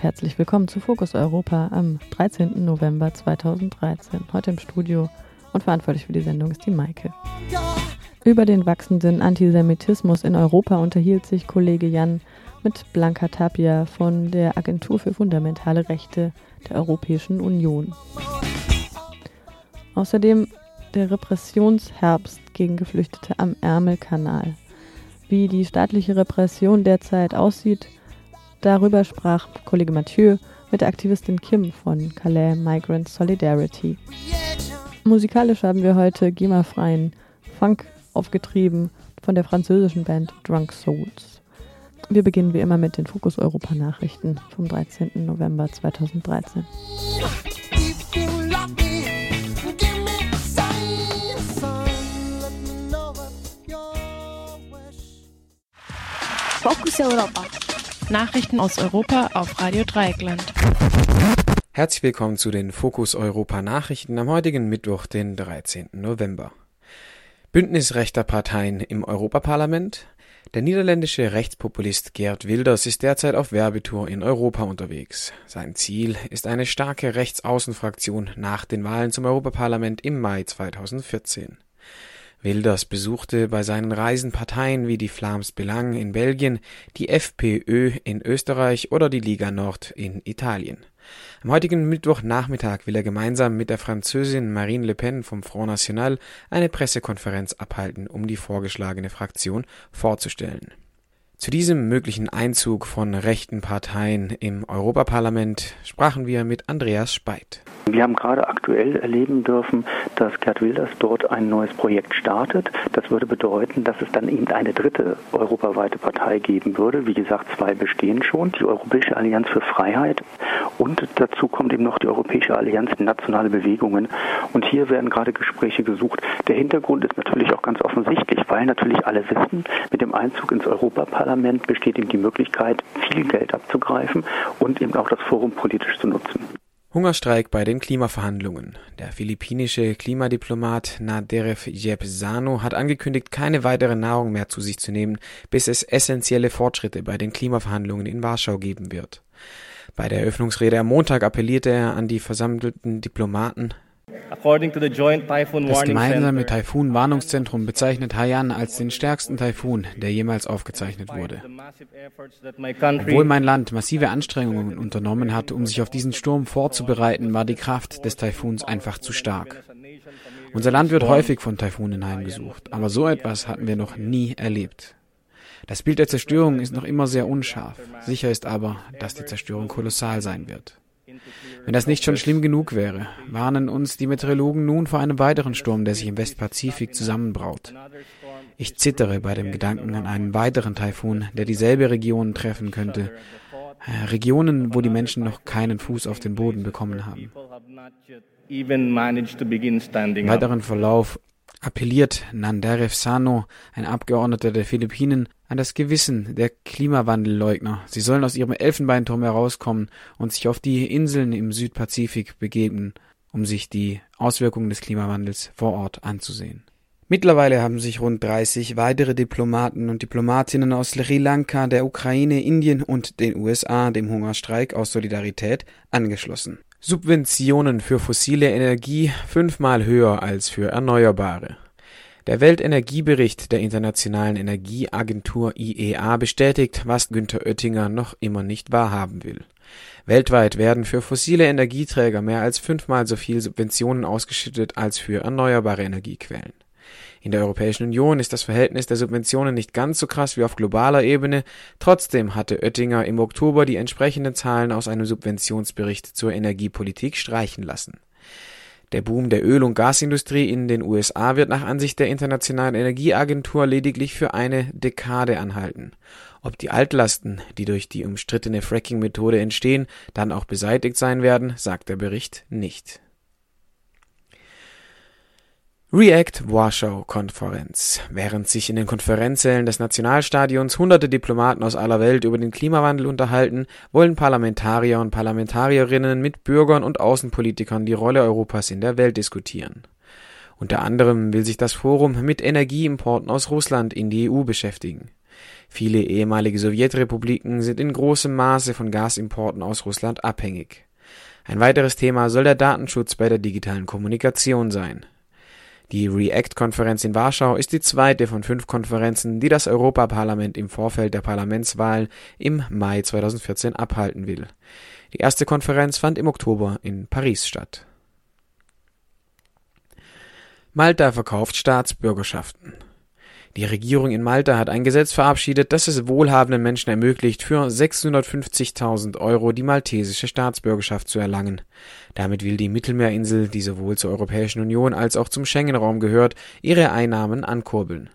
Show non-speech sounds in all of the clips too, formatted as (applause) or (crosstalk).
Und herzlich willkommen zu Fokus Europa am 13. November 2013. Heute im Studio und verantwortlich für die Sendung ist die Maike. Über den wachsenden Antisemitismus in Europa unterhielt sich Kollege Jan mit Blanca Tapia von der Agentur für fundamentale Rechte der Europäischen Union. Außerdem der Repressionsherbst gegen Geflüchtete am Ärmelkanal. Wie die staatliche Repression derzeit aussieht, darüber sprach Kollege Mathieu mit der Aktivistin Kim von Calais Migrant Solidarity. Musikalisch haben wir heute GEMA-freien Funk aufgetrieben von der französischen Band Drunk Souls. Wir beginnen wie immer mit den Fokus Europa Nachrichten vom 13. November 2013. Focus Europa. Nachrichten aus Europa auf Radio Dreieckland. Herzlich willkommen zu den Fokus Europa Nachrichten am heutigen Mittwoch, den 13. November. Bündnis rechter Parteien im Europaparlament. Der niederländische Rechtspopulist Geert Wilders ist derzeit auf Werbetour in Europa unterwegs. Sein Ziel ist eine starke Rechtsaußenfraktion nach den Wahlen zum Europaparlament im Mai 2014. Wilders besuchte bei seinen Reisen Parteien wie die Flams Belang in Belgien, die FPÖ in Österreich oder die Liga Nord in Italien. Am heutigen Mittwochnachmittag will er gemeinsam mit der Französin Marine Le Pen vom Front National eine Pressekonferenz abhalten, um die vorgeschlagene Fraktion vorzustellen. Zu diesem möglichen Einzug von rechten Parteien im Europaparlament sprachen wir mit Andreas Speit. Wir haben gerade aktuell erleben dürfen, dass Gerd Wilders dort ein neues Projekt startet. Das würde bedeuten, dass es dann eben eine dritte europaweite Partei geben würde. Wie gesagt, zwei bestehen schon. Die Europäische Allianz für Freiheit und dazu kommt eben noch die Europäische Allianz für nationale Bewegungen. Und hier werden gerade Gespräche gesucht. Der Hintergrund ist natürlich auch ganz offensichtlich, weil natürlich alle wissen, mit dem Einzug ins Europaparlament besteht eben die Möglichkeit, viel Geld abzugreifen und eben auch das Forum politisch zu nutzen. Hungerstreik bei den Klimaverhandlungen. Der philippinische Klimadiplomat Naderev Jebsano hat angekündigt, keine weitere Nahrung mehr zu sich zu nehmen, bis es essentielle Fortschritte bei den Klimaverhandlungen in Warschau geben wird. Bei der Eröffnungsrede am Montag appellierte er an die versammelten Diplomaten, das gemeinsame Taifun-Warnungszentrum bezeichnet Haiyan als den stärksten Taifun, der jemals aufgezeichnet wurde. Obwohl mein Land massive Anstrengungen unternommen hat, um sich auf diesen Sturm vorzubereiten, war die Kraft des Taifuns einfach zu stark. Unser Land wird häufig von Taifunen heimgesucht, aber so etwas hatten wir noch nie erlebt. Das Bild der Zerstörung ist noch immer sehr unscharf. Sicher ist aber, dass die Zerstörung kolossal sein wird. Wenn das nicht schon schlimm genug wäre, warnen uns die Meteorologen nun vor einem weiteren Sturm, der sich im Westpazifik zusammenbraut. Ich zittere bei dem Gedanken an einen weiteren Taifun, der dieselbe Region treffen könnte. Äh, Regionen, wo die Menschen noch keinen Fuß auf den Boden bekommen haben. Im weiteren Verlauf appelliert Nandarev Sano, ein Abgeordneter der Philippinen, an das Gewissen der Klimawandelleugner. Sie sollen aus ihrem Elfenbeinturm herauskommen und sich auf die Inseln im Südpazifik begeben, um sich die Auswirkungen des Klimawandels vor Ort anzusehen. Mittlerweile haben sich rund 30 weitere Diplomaten und Diplomatinnen aus Sri Lanka, der Ukraine, Indien und den USA dem Hungerstreik aus Solidarität angeschlossen. Subventionen für fossile Energie fünfmal höher als für erneuerbare. Der Weltenergiebericht der Internationalen Energieagentur IEA bestätigt, was Günther Oettinger noch immer nicht wahrhaben will. Weltweit werden für fossile Energieträger mehr als fünfmal so viel Subventionen ausgeschüttet als für erneuerbare Energiequellen. In der Europäischen Union ist das Verhältnis der Subventionen nicht ganz so krass wie auf globaler Ebene, trotzdem hatte Oettinger im Oktober die entsprechenden Zahlen aus einem Subventionsbericht zur Energiepolitik streichen lassen Der Boom der Öl- und Gasindustrie in den USA wird nach Ansicht der Internationalen Energieagentur lediglich für eine Dekade anhalten. Ob die Altlasten, die durch die umstrittene Fracking-Methode entstehen, dann auch beseitigt sein werden, sagt der Bericht nicht. React Warschau Konferenz. Während sich in den Konferenzsälen des Nationalstadions hunderte Diplomaten aus aller Welt über den Klimawandel unterhalten, wollen Parlamentarier und Parlamentarierinnen mit Bürgern und Außenpolitikern die Rolle Europas in der Welt diskutieren. Unter anderem will sich das Forum mit Energieimporten aus Russland in die EU beschäftigen. Viele ehemalige Sowjetrepubliken sind in großem Maße von Gasimporten aus Russland abhängig. Ein weiteres Thema soll der Datenschutz bei der digitalen Kommunikation sein. Die REACT-Konferenz in Warschau ist die zweite von fünf Konferenzen, die das Europaparlament im Vorfeld der Parlamentswahlen im Mai 2014 abhalten will. Die erste Konferenz fand im Oktober in Paris statt. Malta verkauft Staatsbürgerschaften. Die Regierung in Malta hat ein Gesetz verabschiedet, das es wohlhabenden Menschen ermöglicht, für 650.000 Euro die maltesische Staatsbürgerschaft zu erlangen. Damit will die Mittelmeerinsel, die sowohl zur Europäischen Union als auch zum Schengen-Raum gehört, ihre Einnahmen ankurbeln.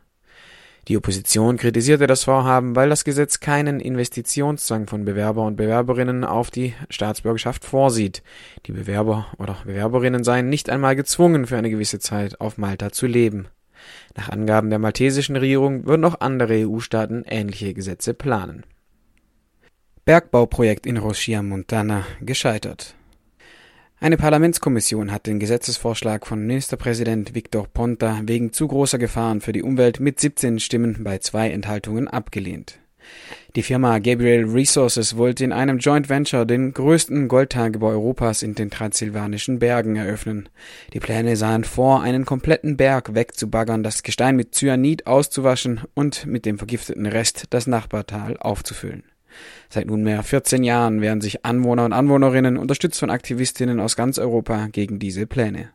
Die Opposition kritisierte das Vorhaben, weil das Gesetz keinen Investitionszwang von Bewerber und Bewerberinnen auf die Staatsbürgerschaft vorsieht. Die Bewerber oder Bewerberinnen seien nicht einmal gezwungen, für eine gewisse Zeit auf Malta zu leben. Nach Angaben der maltesischen Regierung würden auch andere EU-Staaten ähnliche Gesetze planen. Bergbauprojekt in Rosia Montana gescheitert. Eine Parlamentskommission hat den Gesetzesvorschlag von Ministerpräsident Victor Ponta wegen zu großer Gefahren für die Umwelt mit 17 Stimmen bei zwei Enthaltungen abgelehnt. Die Firma Gabriel Resources wollte in einem Joint Venture den größten Goldtagebau Europas in den transsilvanischen Bergen eröffnen. Die Pläne sahen vor, einen kompletten Berg wegzubaggern, das Gestein mit Cyanid auszuwaschen und mit dem vergifteten Rest das Nachbartal aufzufüllen. Seit nunmehr 14 Jahren wehren sich Anwohner und Anwohnerinnen, unterstützt von Aktivistinnen aus ganz Europa, gegen diese Pläne.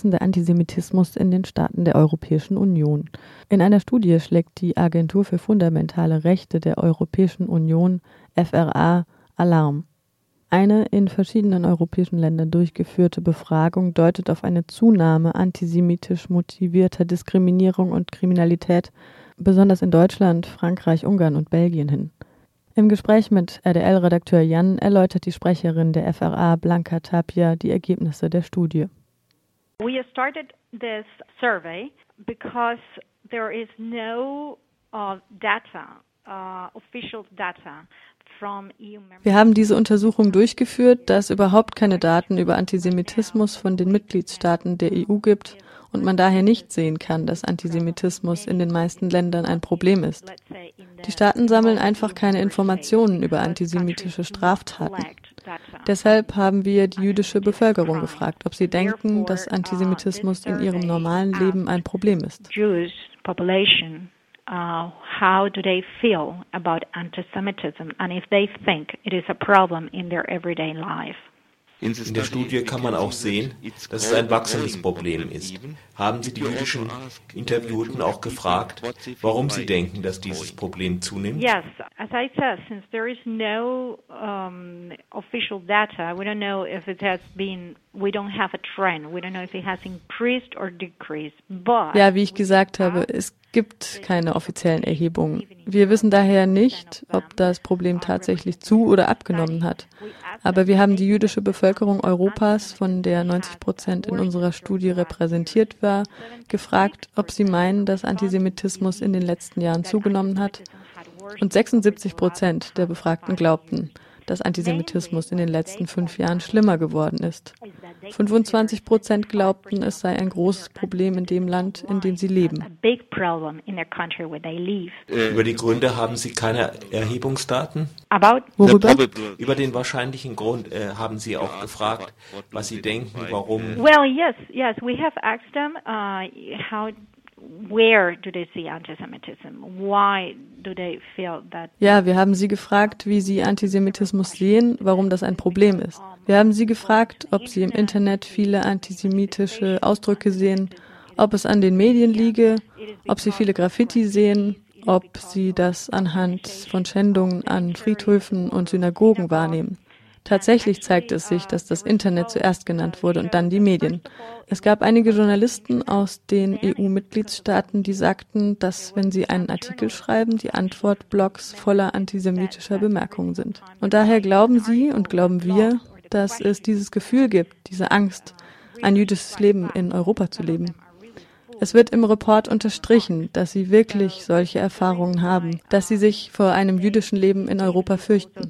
Wachsende Antisemitismus in den Staaten der Europäischen Union. In einer Studie schlägt die Agentur für fundamentale Rechte der Europäischen Union FRA Alarm. Eine in verschiedenen europäischen Ländern durchgeführte Befragung deutet auf eine Zunahme antisemitisch motivierter Diskriminierung und Kriminalität, besonders in Deutschland, Frankreich, Ungarn und Belgien hin. Im Gespräch mit RDL-Redakteur Jan erläutert die Sprecherin der FRA Blanca Tapia die Ergebnisse der Studie. We started this survey because there is no uh, data, uh, official data Wir haben diese Untersuchung durchgeführt, da es überhaupt keine Daten über Antisemitismus von den Mitgliedstaaten der EU gibt und man daher nicht sehen kann, dass Antisemitismus in den meisten Ländern ein Problem ist. Die Staaten sammeln einfach keine Informationen über antisemitische Straftaten. Deshalb haben wir die jüdische Bevölkerung gefragt, ob sie denken, dass Antisemitismus in ihrem normalen Leben ein Problem ist. Uh, how do they feel about anti-Semitism and if they think it is a problem in their everyday life. In der Studie kann man auch sehen, dass es ein wachsendes Problem ist. Haben Sie die jüdischen Interviewten auch gefragt, warum sie denken, dass dieses Problem zunimmt? Yes, as I said, since there is no um, official data, we don't know if it has been, we don't have a trend, we don't know if it has increased or decreased. But ja, wie ich gesagt habe, es gibt keine offiziellen Erhebungen. Wir wissen daher nicht, ob das Problem tatsächlich zu oder abgenommen hat. Aber wir haben die jüdische Bevölkerung Europas, von der 90 Prozent in unserer Studie repräsentiert war, gefragt, ob sie meinen, dass Antisemitismus in den letzten Jahren zugenommen hat. Und 76 Prozent der Befragten glaubten, dass Antisemitismus in den letzten fünf Jahren schlimmer geworden ist. 25 Prozent glaubten, es sei ein großes Problem in dem Land, in dem sie leben. Über die Gründe haben Sie keine Erhebungsdaten? Worüber? Über den wahrscheinlichen Grund äh, haben Sie auch gefragt, was Sie denken, warum. Well, yes, yes, we have asked them uh, how where do they see antisemitism? Why do they feel that? Ja, wir haben sie gefragt, wie sie Antisemitismus sehen, warum das ein Problem ist. Wir haben sie gefragt, ob sie im Internet viele antisemitische Ausdrücke sehen, ob es an den Medien liege, ob sie viele Graffiti sehen, ob sie das anhand von Schändungen an Friedhöfen und Synagogen wahrnehmen. Tatsächlich zeigt es sich, dass das Internet zuerst genannt wurde und dann die Medien. Es gab einige Journalisten aus den EU-Mitgliedstaaten, die sagten, dass wenn sie einen Artikel schreiben, die Antwortblogs voller antisemitischer Bemerkungen sind. Und daher glauben sie und glauben wir, dass es dieses Gefühl gibt, diese Angst, ein jüdisches Leben in Europa zu leben. Es wird im Report unterstrichen, dass sie wirklich solche Erfahrungen haben, dass sie sich vor einem jüdischen Leben in Europa fürchten.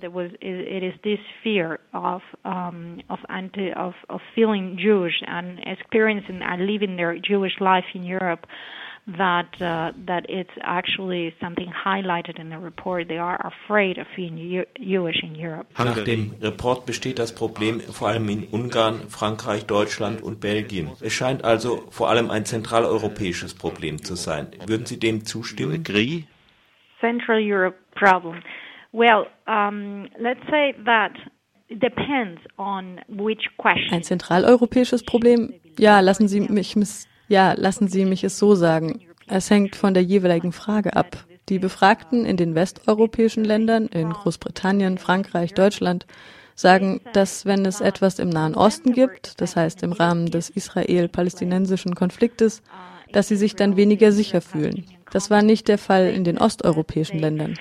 That uh, that it's actually something highlighted in the report. They are afraid of being Jewish in Europe. Nach dem Report besteht das Problem vor allem in Ungarn, Frankreich, Deutschland und Belgien. Es scheint also vor allem ein zentraleuropäisches Problem zu sein. Würden Sie dem zustimmen? Central Europe problem. Well, um, let's say that depends on which question. Ein zentraleuropäisches Problem? Ja, lassen Sie mich ja, lassen Sie mich es so sagen. Es hängt von der jeweiligen Frage ab. Die Befragten in den westeuropäischen Ländern, in Großbritannien, Frankreich, Deutschland, sagen, dass wenn es etwas im Nahen Osten gibt, das heißt im Rahmen des israel-palästinensischen Konfliktes, dass sie sich dann weniger sicher fühlen. Das war nicht der Fall in den osteuropäischen Ländern.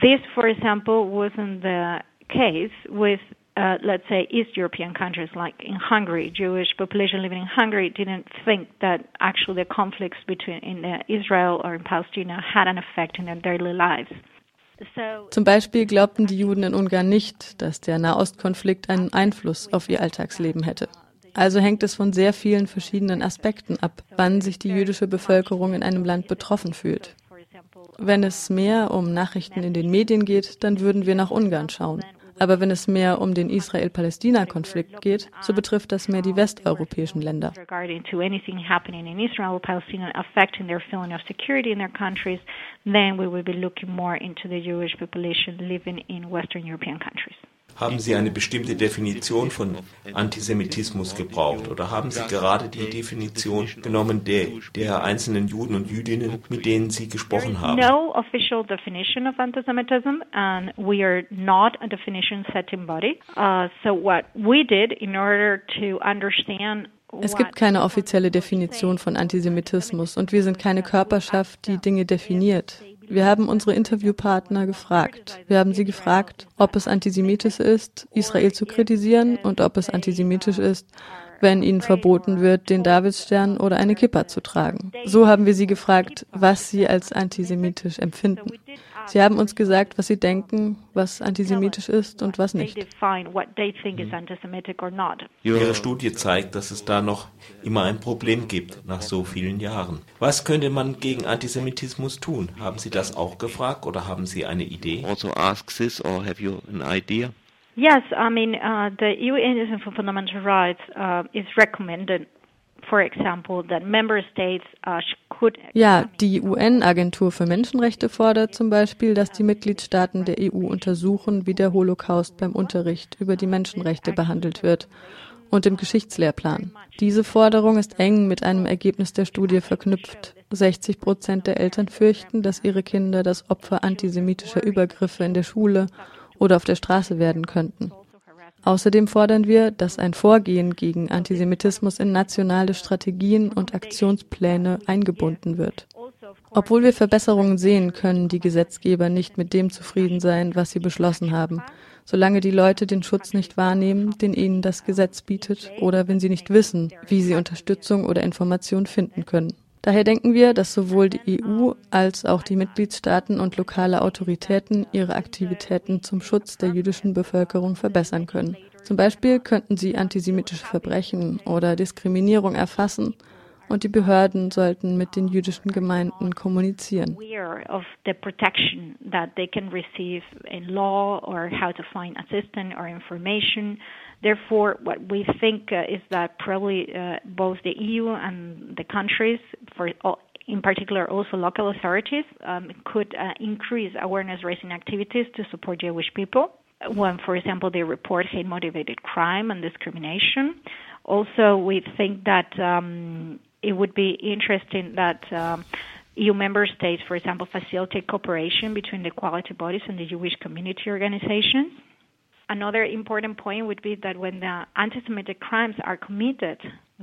This, for example, wasn't the case with uh, let's say East European countries like in Hungary, Jewish population living in Hungary didn't think that actually the conflicts between in uh, Israel or in Palestine had an effect in their daily lives. Zum Beispiel glaubten die Juden in Ungarn nicht, dass der Nahostkonflikt einen Einfluss auf ihr Alltagsleben hätte. Also hängt es von sehr vielen verschiedenen Aspekten ab, wann sich die jüdische Bevölkerung in einem Land betroffen fühlt. Wenn es mehr um Nachrichten in den Medien geht, dann würden wir nach Ungarn schauen. Aber wenn es mehr um den Israel-Palästina-Konflikt geht, so betrifft das mehr die westeuropäischen Länder. then we will be looking more into the Jewish population living in Western European countries. Haben Sie eine bestimmte Definition von Antisemitismus gebraucht oder haben Sie gerade die Definition genommen der, der einzelnen Juden und Jüdinnen, mit denen Sie gesprochen haben? No official definition of antisemitism and we are not a definition setting body. Uh, so what we did in order to understand es gibt keine offizielle Definition von Antisemitismus und wir sind keine Körperschaft, die Dinge definiert. Wir haben unsere Interviewpartner gefragt. Wir haben sie gefragt, ob es antisemitisch ist, Israel zu kritisieren und ob es antisemitisch ist, wenn ihnen verboten wird, den Davidsstern oder eine Kippa zu tragen. So haben wir sie gefragt, was sie als antisemitisch empfinden. Sie haben uns gesagt, was sie denken, was antisemitisch ist und was nicht. Ihre Studie zeigt, dass es da noch immer ein Problem gibt nach so vielen Jahren. Was könnte man gegen Antisemitismus tun? Haben Sie das auch gefragt oder haben Sie eine Idee? Also ask this or have you an idea? Yes, I mean uh, the EU Agency for Fundamental Rights uh, is recommended Uh, ja, die UN-Agentur für Menschenrechte fordert zum Beispiel, dass die Mitgliedstaaten der EU untersuchen, wie der Holocaust beim Unterricht über die Menschenrechte behandelt wird und im Geschichtslehrplan. Diese Forderung ist eng mit einem Ergebnis der Studie verknüpft. 60 Prozent der Eltern fürchten, dass ihre Kinder das Opfer antisemitischer Übergriffe in der Schule oder auf der Straße werden könnten. Außerdem fordern wir, dass ein Vorgehen gegen Antisemitismus in nationale Strategien und Aktionspläne eingebunden wird. Obwohl wir Verbesserungen sehen, können die Gesetzgeber nicht mit dem zufrieden sein, was sie beschlossen haben, solange die Leute den Schutz nicht wahrnehmen, den ihnen das Gesetz bietet, oder wenn sie nicht wissen, wie sie Unterstützung oder Information finden können. Daher denken wir, dass sowohl die EU als auch die Mitgliedstaaten und lokale Autoritäten ihre Aktivitäten zum Schutz der jüdischen Bevölkerung verbessern können. Zum Beispiel könnten sie antisemitische Verbrechen oder Diskriminierung erfassen und die Behörden sollten mit den jüdischen Gemeinden kommunizieren. Therefore, what we think uh, is that probably uh, both the EU and the countries, for all, in particular also local authorities, um, could uh, increase awareness raising activities to support Jewish people. When, for example, they report hate motivated crime and discrimination. Also, we think that um, it would be interesting that um, EU member states, for example, facilitate cooperation between the equality bodies and the Jewish community organizations. Another important point would be that when the anti-Semitic crimes are committed,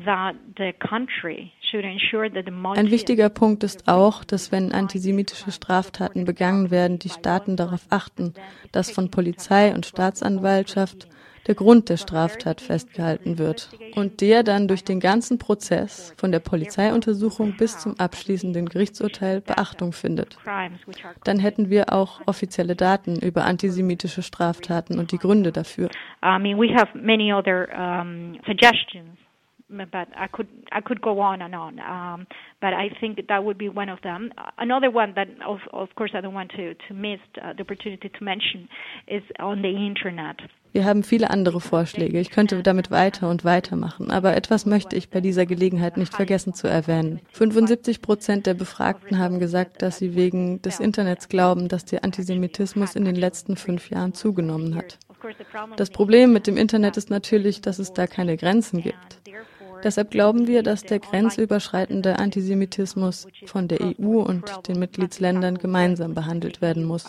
that the country should ensure that the Ein wichtiger Punkt ist auch, dass wenn antisemitische Straftaten begangen werden, die Staaten darauf achten, dass von Polizei und Staatsanwaltschaft der Grund der Straftat festgehalten wird und der dann durch den ganzen Prozess von der Polizeiuntersuchung bis zum abschließenden Gerichtsurteil Beachtung findet. Dann hätten wir auch offizielle Daten über antisemitische Straftaten und die Gründe dafür. I mean, we have many other um, suggestions but I could I could go on and on. Um, but I think that would be one of them. Another one that, of, of course, I don't want to to miss uh, the opportunity to mention is on the internet. Wir haben viele andere Vorschläge. Ich könnte damit weiter und weiter machen. Aber etwas möchte ich bei dieser Gelegenheit nicht vergessen zu erwähnen. 75 Prozent der Befragten haben gesagt, dass sie wegen des Internets glauben, dass der Antisemitismus in den letzten fünf Jahren zugenommen hat. Das Problem mit dem Internet ist natürlich, dass es da keine Grenzen gibt. Deshalb glauben wir, dass der grenzüberschreitende Antisemitismus von der EU und den Mitgliedsländern gemeinsam behandelt werden muss.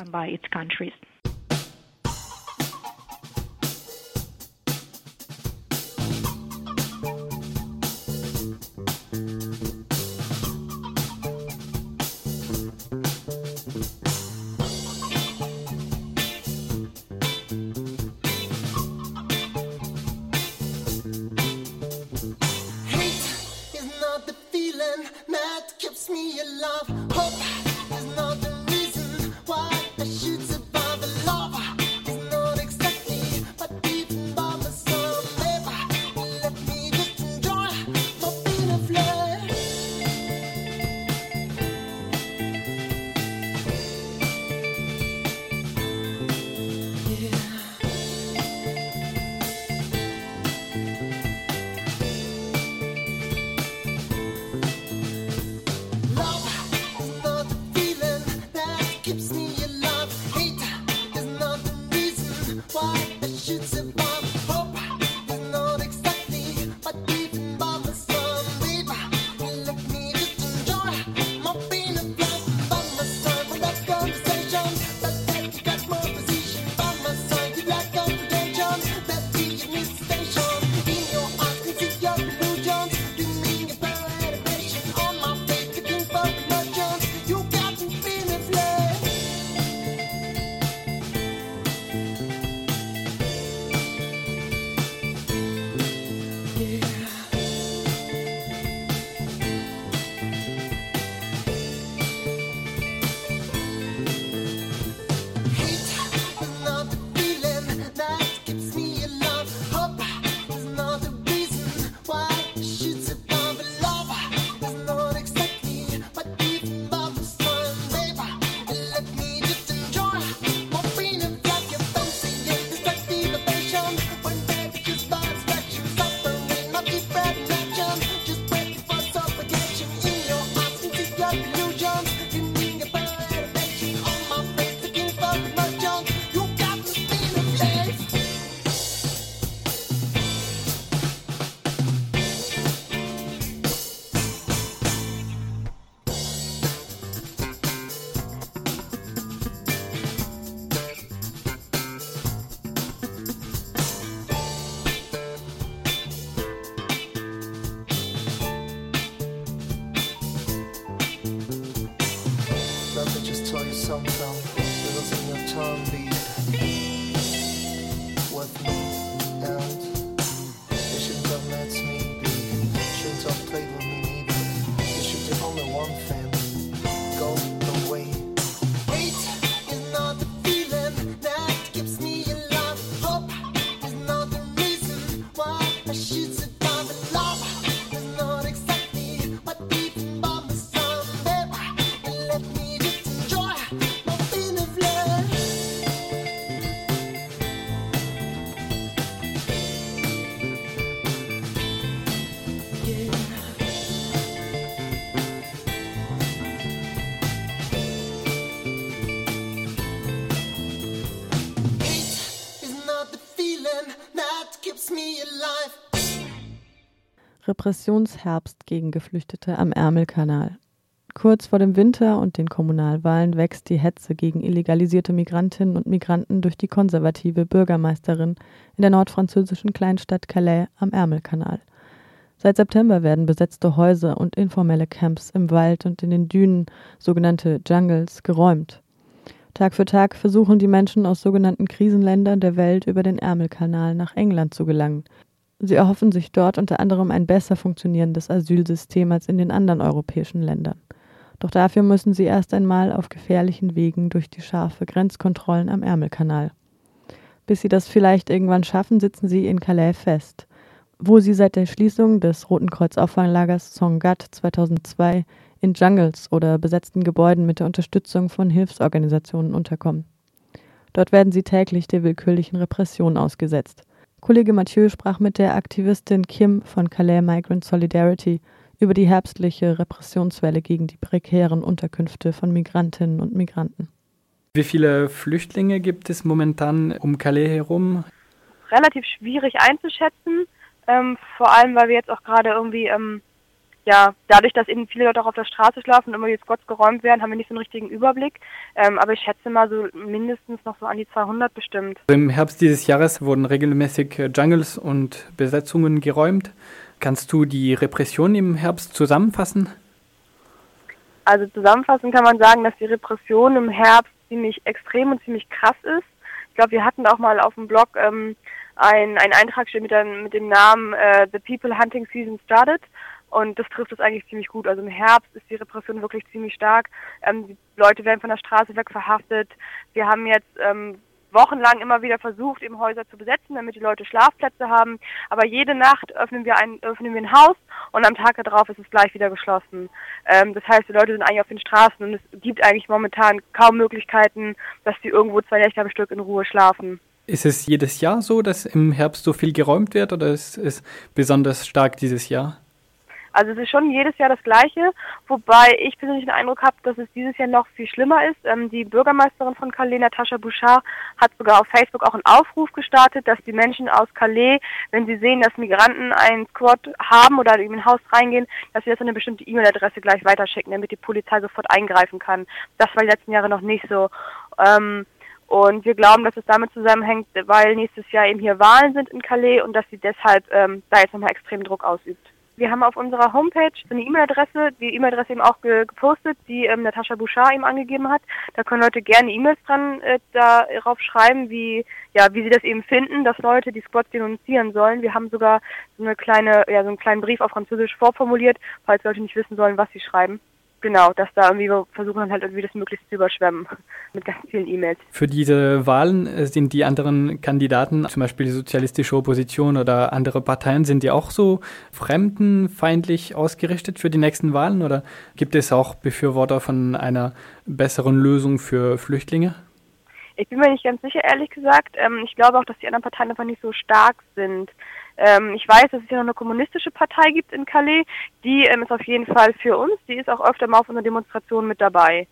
corazón. Repressionsherbst gegen Geflüchtete am Ärmelkanal. Kurz vor dem Winter und den Kommunalwahlen wächst die Hetze gegen illegalisierte Migrantinnen und Migranten durch die konservative Bürgermeisterin in der nordfranzösischen Kleinstadt Calais am Ärmelkanal. Seit September werden besetzte Häuser und informelle Camps im Wald und in den Dünen, sogenannte Jungles, geräumt. Tag für Tag versuchen die Menschen aus sogenannten Krisenländern der Welt über den Ärmelkanal nach England zu gelangen, Sie erhoffen sich dort unter anderem ein besser funktionierendes Asylsystem als in den anderen europäischen Ländern. Doch dafür müssen sie erst einmal auf gefährlichen Wegen durch die scharfe Grenzkontrollen am Ärmelkanal. Bis sie das vielleicht irgendwann schaffen, sitzen sie in Calais fest, wo sie seit der Schließung des Roten Kreuz Auffanglagers Songat 2002 in Jungles oder besetzten Gebäuden mit der Unterstützung von Hilfsorganisationen unterkommen. Dort werden sie täglich der willkürlichen Repression ausgesetzt. Kollege Mathieu sprach mit der Aktivistin Kim von Calais Migrant Solidarity über die herbstliche Repressionswelle gegen die prekären Unterkünfte von Migrantinnen und Migranten. Wie viele Flüchtlinge gibt es momentan um Calais herum? Relativ schwierig einzuschätzen, ähm, vor allem weil wir jetzt auch gerade irgendwie ähm, ja, dadurch, dass eben viele Leute auch auf der Straße schlafen und immer die Squads geräumt werden, haben wir nicht so einen richtigen Überblick. Ähm, aber ich schätze mal so mindestens noch so an die 200 bestimmt. Im Herbst dieses Jahres wurden regelmäßig äh, Jungles und Besetzungen geräumt. Kannst du die Repression im Herbst zusammenfassen? Also zusammenfassend kann man sagen, dass die Repression im Herbst ziemlich extrem und ziemlich krass ist. Ich glaube, wir hatten auch mal auf dem Blog ähm, ein, einen Eintrag mit, mit dem Namen äh, The People Hunting Season Started. Und das trifft es eigentlich ziemlich gut. Also im Herbst ist die Repression wirklich ziemlich stark. Ähm, die Leute werden von der Straße weg verhaftet. Wir haben jetzt ähm, wochenlang immer wieder versucht, eben Häuser zu besetzen, damit die Leute Schlafplätze haben. Aber jede Nacht öffnen wir ein, öffnen wir ein Haus und am Tag darauf ist es gleich wieder geschlossen. Ähm, das heißt, die Leute sind eigentlich auf den Straßen und es gibt eigentlich momentan kaum Möglichkeiten, dass sie irgendwo zwei Nächte am Stück in Ruhe schlafen. Ist es jedes Jahr so, dass im Herbst so viel geräumt wird oder ist es besonders stark dieses Jahr? Also es ist schon jedes Jahr das Gleiche, wobei ich persönlich den Eindruck habe, dass es dieses Jahr noch viel schlimmer ist. Ähm, die Bürgermeisterin von Calais, Natascha Bouchard, hat sogar auf Facebook auch einen Aufruf gestartet, dass die Menschen aus Calais, wenn sie sehen, dass Migranten einen Squad haben oder in ein Haus reingehen, dass sie das an eine bestimmte E-Mail-Adresse gleich weiterschicken, damit die Polizei sofort eingreifen kann. Das war die letzten Jahre noch nicht so. Ähm, und wir glauben, dass es damit zusammenhängt, weil nächstes Jahr eben hier Wahlen sind in Calais und dass sie deshalb ähm, da jetzt nochmal extrem Druck ausübt. Wir haben auf unserer Homepage eine E-Mail-Adresse, die E-Mail-Adresse eben auch ge gepostet, die ähm, Natascha Bouchard eben angegeben hat. Da können Leute gerne E-Mails dran äh, darauf schreiben, wie ja, wie sie das eben finden, dass Leute die Squads denunzieren sollen. Wir haben sogar so eine kleine, ja, so einen kleinen Brief auf Französisch vorformuliert, falls Leute nicht wissen sollen, was sie schreiben genau, dass da irgendwie wir versuchen dann halt irgendwie das möglichst zu überschwemmen (laughs) mit ganz vielen E-Mails. Für diese Wahlen äh, sind die anderen Kandidaten, zum Beispiel die sozialistische Opposition oder andere Parteien, sind die auch so fremdenfeindlich ausgerichtet für die nächsten Wahlen oder gibt es auch Befürworter von einer besseren Lösung für Flüchtlinge? Ich bin mir nicht ganz sicher, ehrlich gesagt. Ähm, ich glaube auch, dass die anderen Parteien einfach nicht so stark sind. Ähm, ich weiß, dass es ja noch eine kommunistische Partei gibt in Calais. Die ähm, ist auf jeden Fall für uns. Die ist auch öfter mal auf unserer Demonstration mit dabei.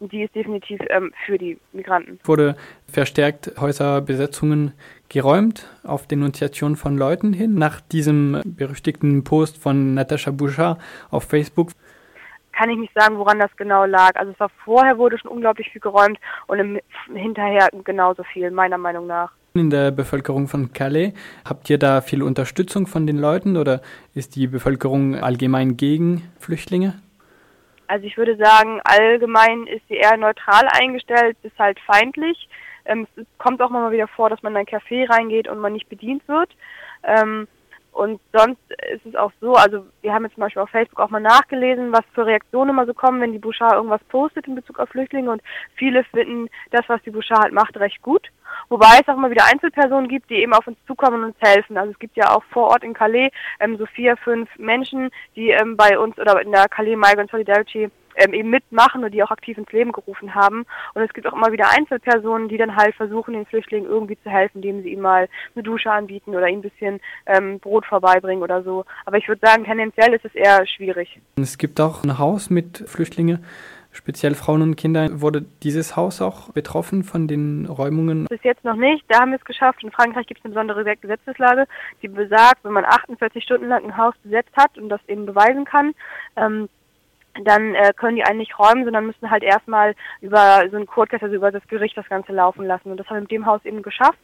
Die ist definitiv ähm, für die Migranten. Wurde verstärkt Häuserbesetzungen geräumt auf Denunziation von Leuten hin nach diesem berüchtigten Post von Natascha Bouchard auf Facebook kann ich nicht sagen, woran das genau lag. Also es war vorher wurde schon unglaublich viel geräumt und im, hinterher genauso viel, meiner Meinung nach in der Bevölkerung von Calais. Habt ihr da viel Unterstützung von den Leuten oder ist die Bevölkerung allgemein gegen Flüchtlinge? Also ich würde sagen, allgemein ist sie eher neutral eingestellt, ist halt feindlich. Ähm, es kommt auch mal wieder vor, dass man in ein Café reingeht und man nicht bedient wird. Ähm, und sonst ist es auch so, also wir haben jetzt zum Beispiel auf Facebook auch mal nachgelesen, was für Reaktionen immer so kommen, wenn die Bouchard irgendwas postet in Bezug auf Flüchtlinge und viele finden das, was die Bouchard halt macht, recht gut. Wobei es auch immer wieder Einzelpersonen gibt, die eben auf uns zukommen und uns helfen. Also es gibt ja auch vor Ort in Calais ähm, so vier, fünf Menschen, die ähm, bei uns oder in der Calais Migrant Solidarity ähm, eben mitmachen und die auch aktiv ins Leben gerufen haben. Und es gibt auch immer wieder Einzelpersonen, die dann halt versuchen, den Flüchtlingen irgendwie zu helfen, indem sie ihnen mal eine Dusche anbieten oder ihnen ein bisschen ähm, Brot vorbeibringen oder so. Aber ich würde sagen, tendenziell ist es eher schwierig. Es gibt auch ein Haus mit Flüchtlingen speziell Frauen und Kinder. Wurde dieses Haus auch betroffen von den Räumungen? Bis jetzt noch nicht. Da haben wir es geschafft. In Frankreich gibt es eine besondere Gesetzeslage, die besagt, wenn man 48 Stunden lang ein Haus besetzt hat und das eben beweisen kann, ähm, dann äh, können die einen nicht räumen, sondern müssen halt erstmal über so ein Courtcase, also über das Gericht das Ganze laufen lassen. Und das haben wir mit dem Haus eben geschafft.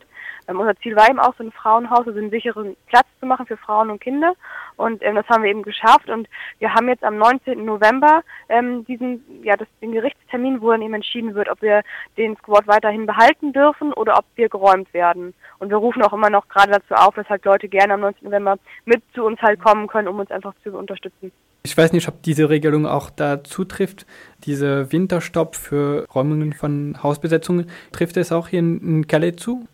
Ähm, unser Ziel war eben auch, so ein Frauenhaus, also einen sicheren Platz zu machen für Frauen und Kinder. Und ähm, das haben wir eben geschafft. Und wir haben jetzt am 19. November ähm, diesen, ja, das, den Gerichtstermin, wo dann eben entschieden wird, ob wir den Squad weiterhin behalten dürfen oder ob wir geräumt werden. Und wir rufen auch immer noch gerade dazu auf, dass halt Leute gerne am 19. November mit zu uns halt kommen können, um uns einfach zu unterstützen. Ich weiß nicht, ob diese Regelung auch da zutrifft, diese Winterstopp für Räumungen von Hausbesetzungen. Trifft es auch hier in Calais zu?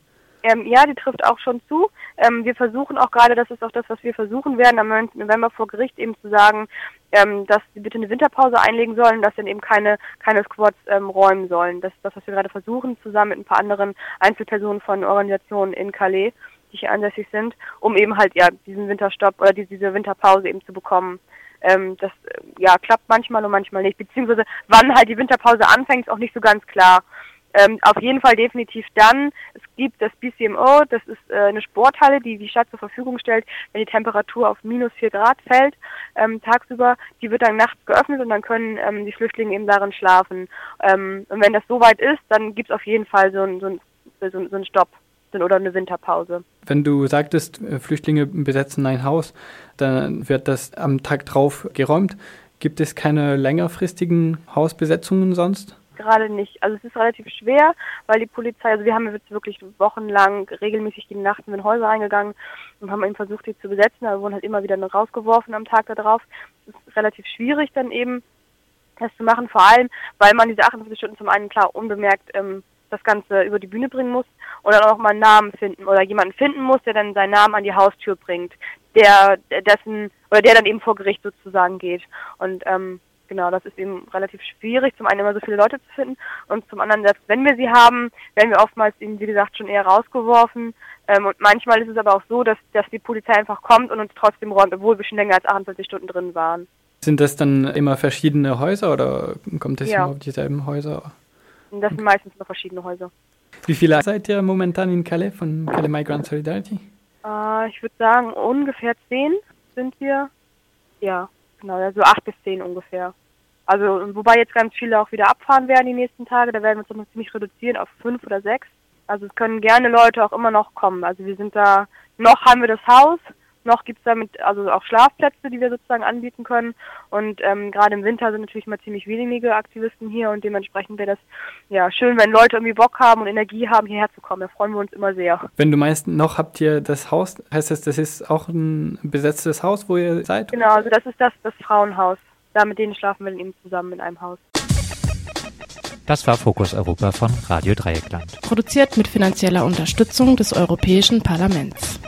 Ähm, ja, die trifft auch schon zu. Ähm, wir versuchen auch gerade, das ist auch das, was wir versuchen werden, am 9. November vor Gericht eben zu sagen, ähm, dass sie bitte eine Winterpause einlegen sollen, dass dann eben keine, keine Squads ähm, räumen sollen. Das ist das, was wir gerade versuchen, zusammen mit ein paar anderen Einzelpersonen von Organisationen in Calais, die hier ansässig sind, um eben halt ja diesen Winterstopp oder die, diese Winterpause eben zu bekommen. Ähm, das ja klappt manchmal und manchmal nicht. Beziehungsweise wann halt die Winterpause anfängt, ist auch nicht so ganz klar. Ähm, auf jeden Fall definitiv dann. Es gibt das BCMO, das ist äh, eine Sporthalle, die die Stadt zur Verfügung stellt, wenn die Temperatur auf minus vier Grad fällt ähm, tagsüber. Die wird dann nachts geöffnet und dann können ähm, die Flüchtlinge eben darin schlafen. Ähm, und wenn das soweit ist, dann gibt es auf jeden Fall so einen so so, so ein Stopp oder eine Winterpause. Wenn du sagtest, äh, Flüchtlinge besetzen ein Haus, dann wird das am Tag drauf geräumt. Gibt es keine längerfristigen Hausbesetzungen sonst? Gerade nicht. Also es ist relativ schwer, weil die Polizei, also wir haben jetzt wirklich wochenlang regelmäßig die Nacht in den Häuser reingegangen und haben eben versucht, die zu besetzen, aber wurden halt immer wieder rausgeworfen am Tag darauf. Es ist relativ schwierig dann eben, das zu machen, vor allem, weil man diese 48 Stunden zum einen klar unbemerkt ähm, das Ganze über die Bühne bringen muss und dann auch mal einen Namen finden oder jemanden finden muss, der dann seinen Namen an die Haustür bringt, der dessen oder der dann eben vor Gericht sozusagen geht. Und ähm, genau, das ist eben relativ schwierig, zum einen immer so viele Leute zu finden und zum anderen, selbst wenn wir sie haben, werden wir oftmals eben, wie gesagt, schon eher rausgeworfen. Ähm, und manchmal ist es aber auch so, dass, dass die Polizei einfach kommt und uns trotzdem räumt, obwohl wir schon länger als 48 Stunden drin waren. Sind das dann immer verschiedene Häuser oder kommt es ja. immer auf dieselben Häuser? Das sind meistens nur verschiedene Häuser. Wie viele seid ihr momentan in Calais von Calais Migrant Solidarity? Äh, ich würde sagen, ungefähr zehn sind wir. Ja, genau, also acht bis zehn ungefähr. Also, wobei jetzt ganz viele auch wieder abfahren werden die nächsten Tage. Da werden wir uns dann ziemlich reduzieren auf fünf oder sechs. Also, es können gerne Leute auch immer noch kommen. Also, wir sind da, noch haben wir das Haus, noch gibt es damit also auch Schlafplätze, die wir sozusagen anbieten können. Und ähm, gerade im Winter sind natürlich mal ziemlich wenige Aktivisten hier und dementsprechend wäre das ja schön, wenn Leute irgendwie Bock haben und Energie haben, hierher zu kommen. Da freuen wir uns immer sehr. Wenn du meinst, noch habt ihr das Haus, heißt das, das ist auch ein besetztes Haus, wo ihr seid? Genau, also das ist das, das Frauenhaus. Da mit denen schlafen wir dann eben zusammen in einem Haus. Das war Fokus Europa von Radio Dreieckland. Produziert mit finanzieller Unterstützung des Europäischen Parlaments.